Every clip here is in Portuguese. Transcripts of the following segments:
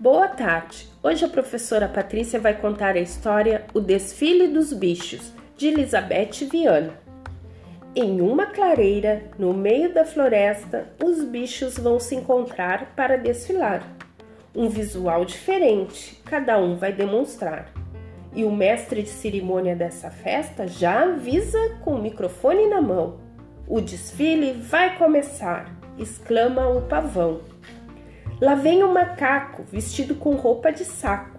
Boa tarde! Hoje a professora Patrícia vai contar a história O Desfile dos Bichos, de Elizabeth Viana. Em uma clareira, no meio da floresta, os bichos vão se encontrar para desfilar. Um visual diferente, cada um vai demonstrar. E o mestre de cerimônia dessa festa já avisa com o microfone na mão. O desfile vai começar, exclama o pavão. Lá vem o macaco vestido com roupa de saco.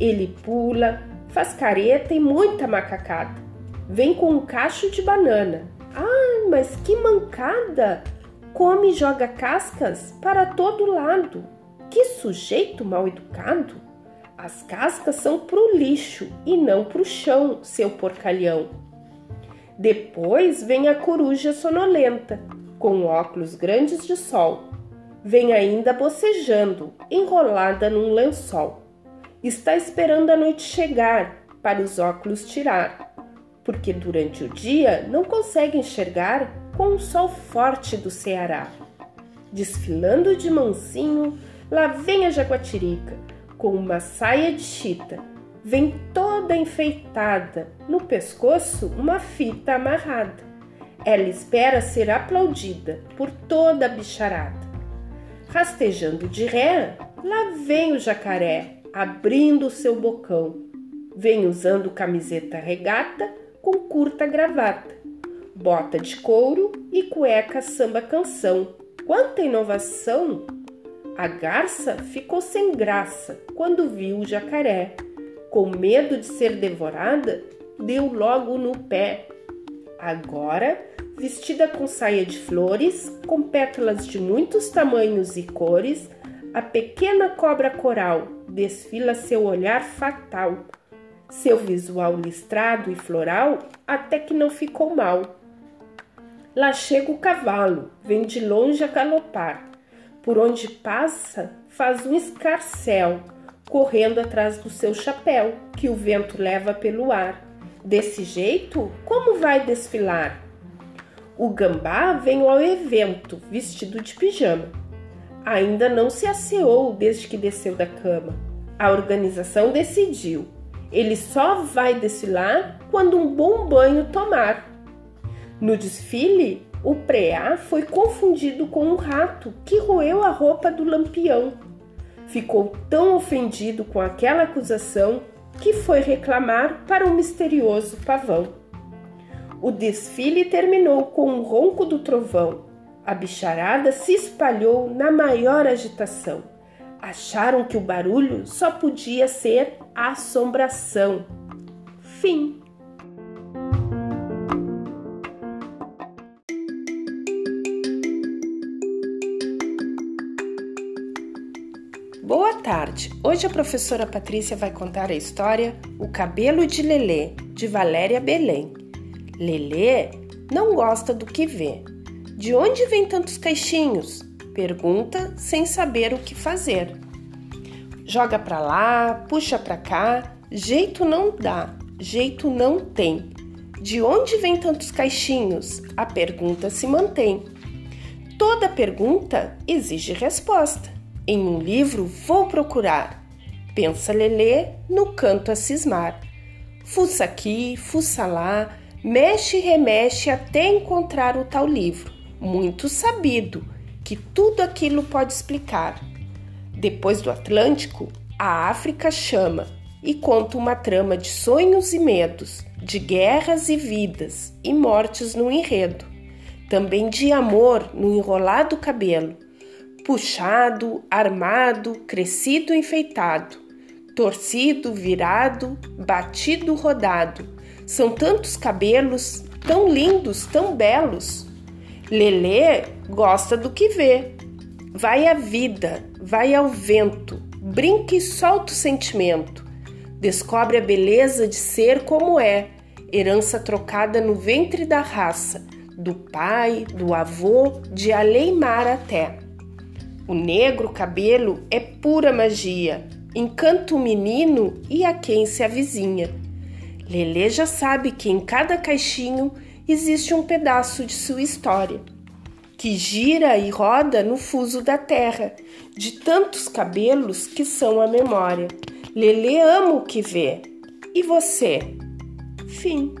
Ele pula, faz careta e muita macacada. Vem com um cacho de banana. Ah, mas que mancada! Come e joga cascas para todo lado. Que sujeito mal educado! As cascas são pro lixo e não pro chão, seu porcalhão. Depois vem a coruja sonolenta, com óculos grandes de sol Vem ainda bocejando, enrolada num lençol. Está esperando a noite chegar para os óculos tirar, porque durante o dia não consegue enxergar com o sol forte do Ceará. Desfilando de mansinho, lá vem a jaguatirica, com uma saia de chita. Vem toda enfeitada, no pescoço uma fita amarrada. Ela espera ser aplaudida por toda a bicharada. Rastejando de ré, lá vem o jacaré, abrindo o seu bocão. Vem usando camiseta regata com curta gravata, bota de couro e cueca samba canção. Quanta inovação! A garça ficou sem graça quando viu o jacaré. Com medo de ser devorada, deu logo no pé. Agora vestida com saia de flores, com pétalas de muitos tamanhos e cores, a pequena cobra coral desfila seu olhar fatal, seu visual listrado e floral até que não ficou mal. Lá chega o cavalo, vem de longe a galopar, por onde passa faz um escarcel, correndo atrás do seu chapéu, que o vento leva pelo ar. Desse jeito, como vai desfilar? O gambá vem ao evento vestido de pijama. Ainda não se asseou desde que desceu da cama. A organização decidiu. Ele só vai desfilar quando um bom banho tomar. No desfile, o preá foi confundido com um rato que roeu a roupa do lampião. Ficou tão ofendido com aquela acusação que foi reclamar para o misterioso pavão. O desfile terminou com um ronco do trovão. A bicharada se espalhou na maior agitação. Acharam que o barulho só podia ser assombração. Fim. Boa tarde! Hoje a professora Patrícia vai contar a história O Cabelo de Lelê, de Valéria Belém. Lelê não gosta do que vê. De onde vem tantos caixinhos? Pergunta sem saber o que fazer. Joga para lá, puxa para cá, jeito não dá, jeito não tem. De onde vem tantos caixinhos? A pergunta se mantém. Toda pergunta exige resposta. Em um livro vou procurar. Pensa Lelê no canto a cismar. Fuça aqui, fuça lá, mexe e remexe até encontrar o tal livro, muito sabido, que tudo aquilo pode explicar. Depois do Atlântico, a África chama e conta uma trama de sonhos e medos, de guerras e vidas e mortes no enredo, também de amor no enrolado cabelo, puxado, armado, crescido, enfeitado, torcido, virado, batido, rodado são tantos cabelos, tão lindos, tão belos. Lelê gosta do que vê. Vai à vida, vai ao vento, brinca e solta o sentimento. Descobre a beleza de ser como é, herança trocada no ventre da raça, do pai, do avô, de Aleimar até. O negro cabelo é pura magia, encanta o menino e a quem se avizinha. Lelê já sabe que em cada caixinho existe um pedaço de sua história que gira e roda no fuso da terra, de tantos cabelos que são a memória. Lelê ama o que vê. E você? Fim.